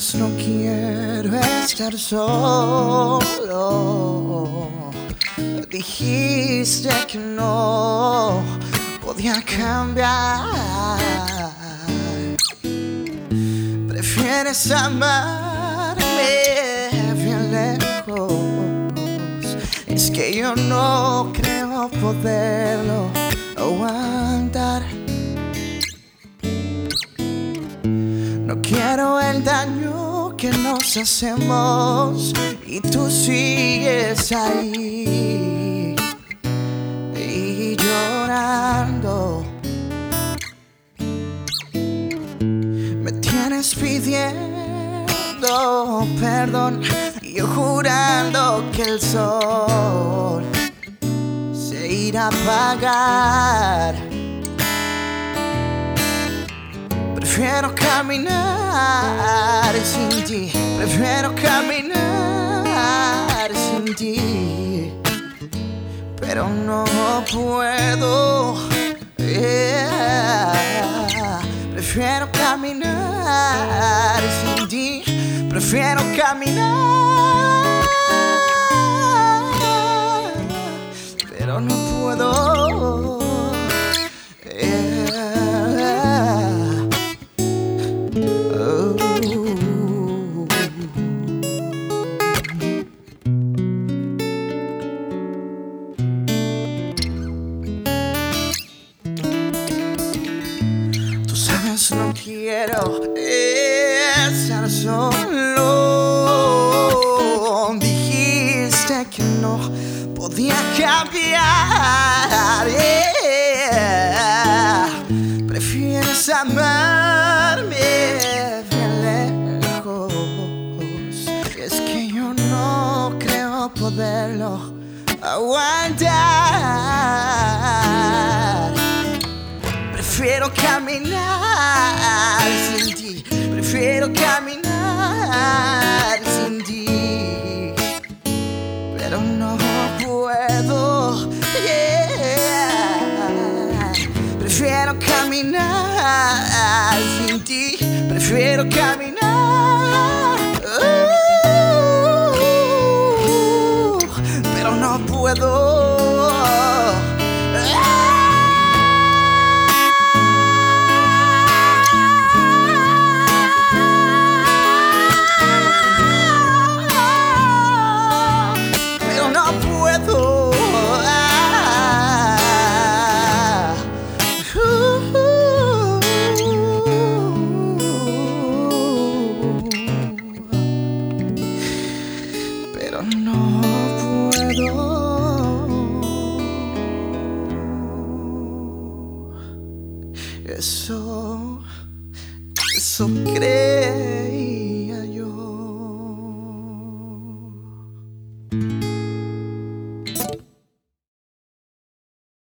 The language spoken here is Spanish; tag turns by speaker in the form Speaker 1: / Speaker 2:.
Speaker 1: sabes, no quiero estar solo. Dijiste que no podía cambiar. Prefieres amarme bien lejos. Es que yo no creo poderlo aguantar. Quiero el daño que nos hacemos y tú sigues ahí y llorando. Me tienes pidiendo perdón y yo jurando que el sol se irá a apagar. Prefiero caminar sin ti, prefiero caminar sin ti, pero no puedo. yeah. Prefiero caminar sin ti, prefiero caminar, quiero estar solo. Dijiste que no podía cambiar. yeah. Prefieres amarme bien lejos. Es que yo no creo poderlo aguantar. Prefiero caminar prefiero caminar sin ti, pero no puedo. Prefiero caminar sin ti, prefiero caminar. uh, pero no puedo. No puedo. Eso, eso creo.